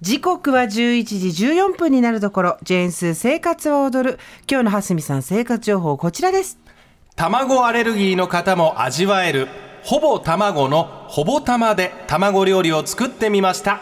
時刻は11時14分になるところ。ジェーンスー生活は踊る。今日の蓮見さん生活情報こちらです。卵アレルギーの方も味わえる。ほぼ卵のほぼ玉で卵料理を作ってみました。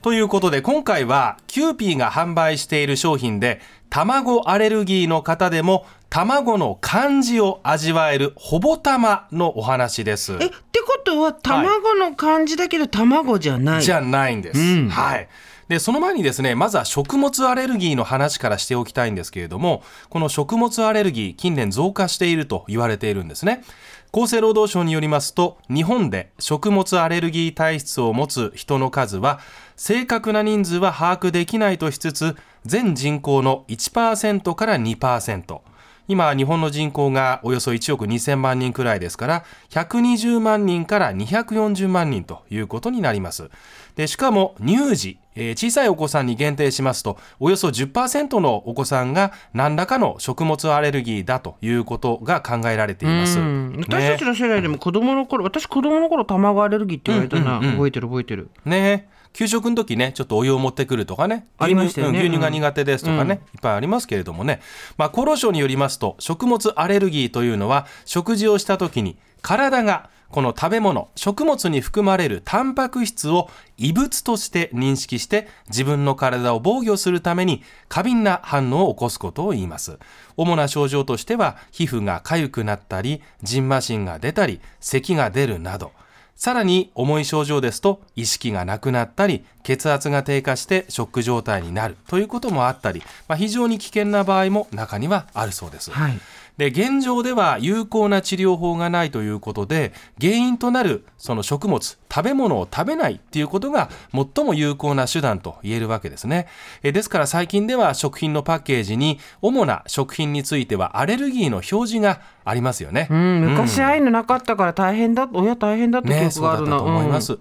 ということで今回はキユーピーが販売している商品で卵アレルギーの方でも卵の漢字を味わえるほぼ玉のお話です。えってことは卵の漢字だけど卵じゃない、じゃないんです、うん。はい。でその前にですねまずは食物アレルギーの話からしておきたいんですけれどもこの食物アレルギー近年増加していると言われているんですね。厚生労働省によりますと日本で食物アレルギー体質を持つ人の数は正確な人数は把握できないとしつつ全人口の1%から2%今日本の人口がおよそ1億2000万人くらいですから120万人から240万人ということになります。でしかも乳児、えー小さいお子さんに限定しますとおよそ10%のお子さんが何らかの食物アレルギーだということが考えられています、うん。私たちの世代でも子供の頃、私子供の頃卵アレルギーって言われたな、うんうんうん。覚えてる覚えてる。ね給食の時ねちょっとお湯を持ってくるとかね。牛乳うん牛乳が苦手ですとかね、うん。いっぱいありますけれどもね、まあ、厚労省によりますと食物アレルギーというのは食事をした時に体がこの食べ物食物に含まれるタンパク質を異物として認識して自分の体を防御するために過敏な反応を起こすことを言います。主な症状としては皮膚が痒くなったりジンマシンが出たり咳が出るなどさらに重い症状ですと意識がなくなったり血圧が低下してショック状態になるということもあったり、まあ、非常に危険な場合も中にはあるそうです。はいで現状では有効な治療法がないということで原因となるその食物食べ物を食べないっていうことが最も有効な手段と言えるわけですね。えですから最近では食品のパッケージに主な食品についてはアレルギーの表示がありますよね、うん、昔ああいうのなかったから大変だ、親大変だった記ね、憶があるな、そうだったと思います、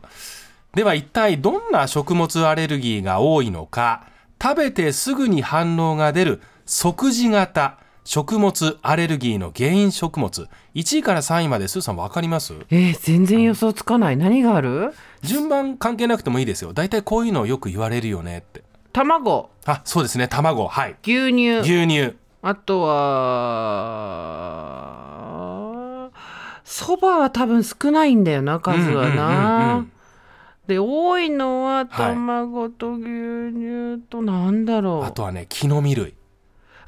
では一体どんな食物アレルギーが多いのか。食べてすぐに反応が出る即時型食物アレルギーの原因食物。1位から3位までスーさん分かります？えー全然予想つかない。何がある？順番関係なくてもいいですよ。大体こういうのよく言われるよねって。卵。あそうですね。卵。はい。牛乳。牛乳。あとはそばは多分少ないんだよな数はな、うんうんうんうんで多いのははい卵と牛乳となんだろう、あとはね木の実類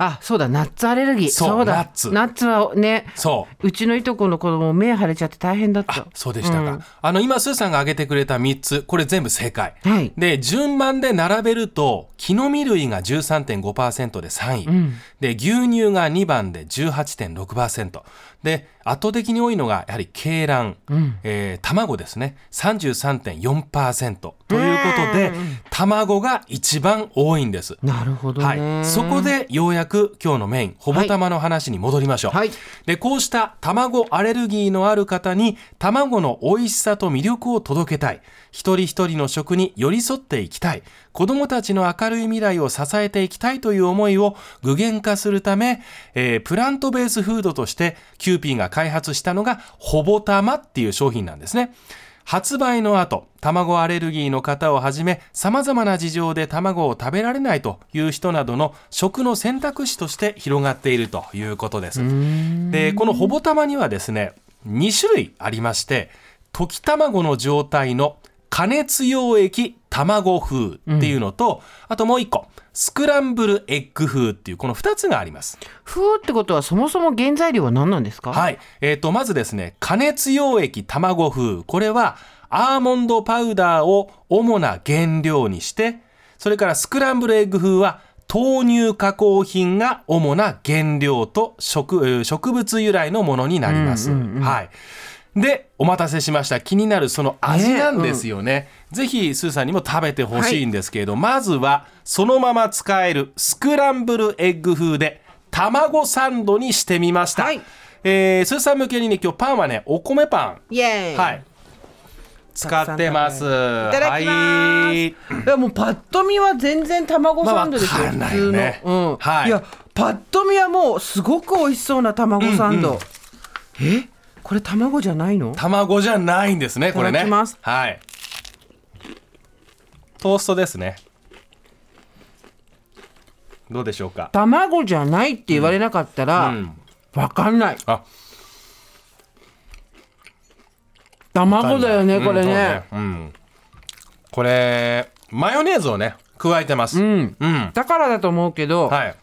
あそうだナッツアレルギー。そうだ。ナッツ。ナッツはねそう。うちのいとこの子供目腫れちゃって大変だった。そうでしたか、うん。あの今スーさんが挙げてくれた3つこれ全部正解。はい。で順番で並べると木の実類が13.5%で3位、うん。で牛乳が2番で18.6%で圧倒的に多いのがやはり鶏卵、うん。えー卵ですね。33.4%ということで卵が一番多いんです。なるほどはね、い、そこでようやく今日のメインほぼたまの話に戻りましょう、はい。でこうした卵アレルギーのある方に卵の美味しさと魅力を届けたい。一人一人の食に寄り添っていきたい。子どもたちの明るい未来を支えていきたいという思いを具現化するため、えープラントベースフードとしてキューピーが開発したのがほぼたまっていう商品なんですね発売の後、卵アレルギーの方をはじめ、様々な事情で卵を食べられないという人などの食の選択肢として広がっているということです。で、このほぼ玉にはですね、2種類ありまして、溶き卵の状態の加熱溶液卵風っていうのと、あともう一個、スクランブルエッグ風っていうこの2つがあります。風ってことはそもそも原材料は何なんですか？はい。えっ、と、まずですね、加熱溶液卵風。これは、アーモンドパウダーを主な原料にして、それからスクランブルエッグ風は、豆乳加工品が主な原料と植えー植物由来のものになります。はい。で、お待たせしました。気になるその味なんですよね。ぜひ、スーさんにも食べてほしいんですけれど、まずは、そのまま使えるスクランブルエッグ風で、卵サンドにしてみました。はいえー、スーさん向けにね、今日パンはね、お米パン。はい。使ってます。いいただきます。いやもうパッと見は全然卵サンドですよ。まあ普通の。うん。はいいやパッと見はもうすごく美味しそうな卵サンド。え？これ卵じゃないの？卵じゃないんですねこれね。はい。トーストですね。どうでしょうか？卵じゃないって言われなかったら、うん。わかんない。あ。卵だよねうんこれね,、そううん。これマヨネーズをね加えてます。うん。うん。だからだと思うけど、はい。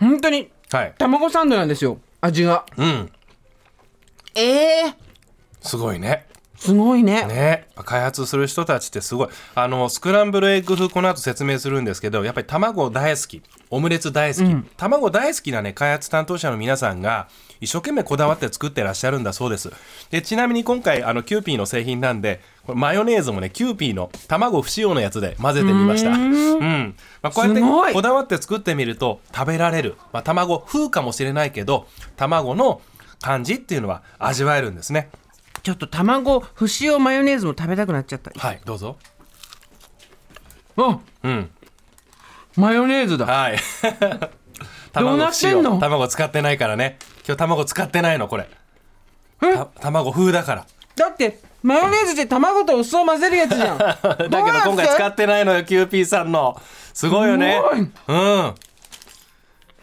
本当にはい。卵サンドなんですよ味が。うんええすごいね。すごいね。ね。開発する人たちってすごい。あのスクランブルエッグ風この後説明するんですけどやっぱり卵大好き。オムレツ大好き、卵大好きなね開発担当者の皆さんが一生懸命こだわって作ってらっしゃるんだそうです。でちなみに今回あのキューピーの製品なんでこれマヨネーズもねキューピーの卵不使用のやつで混ぜてみました。うん。まあ、こうやってこだわって作ってみると食べられる、まあ、卵風かもしれないけど卵の感じっていうのは味わえるんですねちょっと卵不使用マヨネーズも食べたくなっちゃったはいどうぞあうんマヨネーズだはい。どうなってんの？卵不使ってないからね。今日卵使ってないのこれ。た卵風だから。だってマヨネーズで卵とお酢を混ぜるやつじゃんだ だけど今回使ってないのよキューピーさんの。すごいよね。すうん。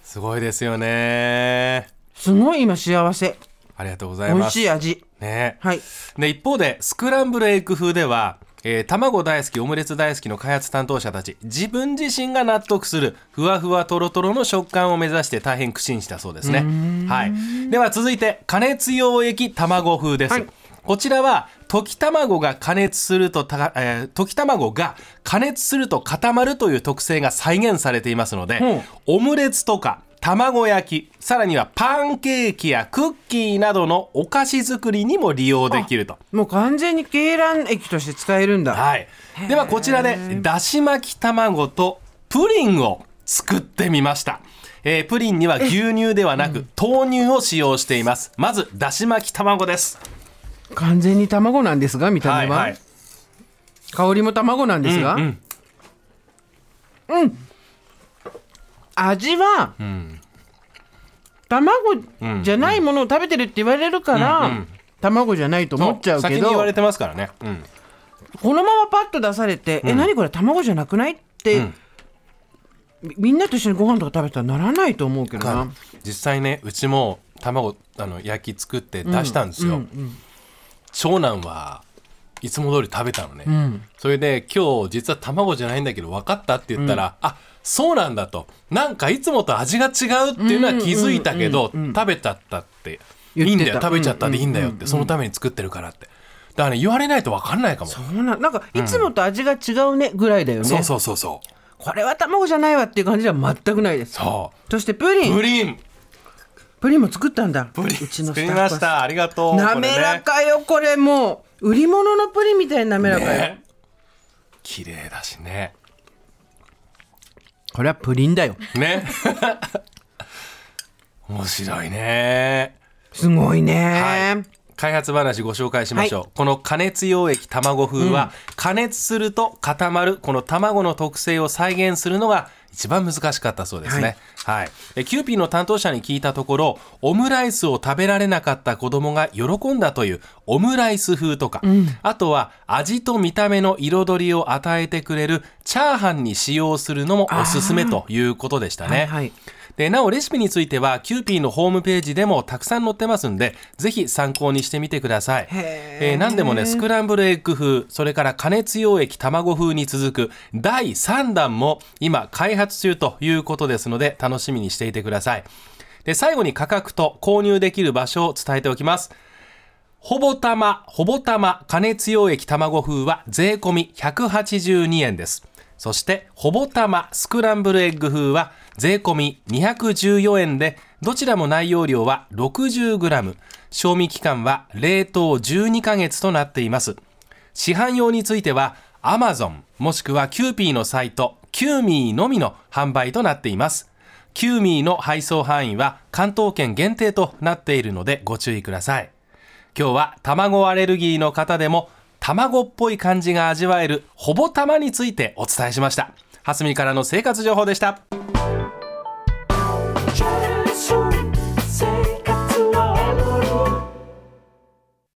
すごいですよね。すごい今幸せ。ありがとうござい美味ます。しい味。ね。はい。で一方でスクランブルエッグ風では、えー卵大好きオムレツ大好きの開発担当者たち自分自身が納得するふわふわとろとろの食感を目指して大変苦心したそうですね。はい。では続いて加熱溶液卵風です、はい。こちらは溶き卵が加熱するとた、えー溶き卵が加熱すると固まるという特性が再現されていますので、う。んオムレツとか卵焼きさらにはパンケーキやクッキーなどのお菓子作りにも利用できると。もう完全に鶏卵液として使えるんだはい、ではこちらでだし巻き卵とプリンを作ってみました。えープリンには牛乳ではなく豆乳を使用しています。まずだし巻き卵です。完全に卵なんですが見た目は、はい。香りも卵なんですが、うん味は、卵じゃないものを食べてるって言われるから、卵じゃないと思っちゃうけど先に言われてますからね。うんこのままパッと出されて「え何これ卵じゃなくない?」って、みみんなと一緒にご飯とか食べたらならないと思うけどな。実際ねうちも卵あの焼き作って出したんですよ、長男はいつも通り食べたのね、それで今日実は卵じゃないんだけど分かったって言ったら、あそうなんだと。なんかいつもと味が違うっていうのは気づいたけど、食べちゃったって。いいんだよ。食べちゃったでいいんだよって、そのために作ってるからって。だから、ね、言われないと分かんないかも。そそうなんなんかいつもと味が違うねぐらいだよね、うそうそうそうこれは卵じゃないわっていう感じでは全くないです。そう。そしてプリン。プリン。プリンも作ったんだ。プリンうちの作りスタッフは。ました。ありがとう。滑らこかよこれもう売り物のプリンみたいに滑らかよ、れね。ね綺麗だしね。これはプリンだよ。ね。面白いね。すごいね、はい。開発話ご紹介しましょう、この加熱用液卵風は、加熱すると固まるこの卵の特性を再現するのが一番難しかったそうですね、はい。えキューピーの担当者に聞いたところオムライスを食べられなかった子供が喜んだというオムライス風とか、あとは味と見た目の彩りを与えてくれるチャーハンに使用するのもおすすめということでしたね、はいはいでなおレシピについてはキューピーのホームページでもたくさん載ってますんでぜひ参考にしてみてください、へえー何でもねスクランブルエッグ風それから加熱用液卵風に続く第3弾も今開発中ということですので楽しみにしていてください。で最後に価格と購入できる場所を伝えておきます。ほぼたま、ほぼたま加熱用液卵風は税込み182円です。そして、ほぼたまスクランブルエッグ風は税込み214円で、どちらも内容量は 60g、賞味期間は冷凍12ヶ月となっています。市販用については Amazon もしくはキューピーのサイト Qummy のみの販売となっています。キューミーの配送範囲は関東圏限定となっているのでご注意ください。今日は卵アレルギーの方でも卵っぽい感じが味わえるほぼ玉についてお伝えしました。はすみからの生活情報でした。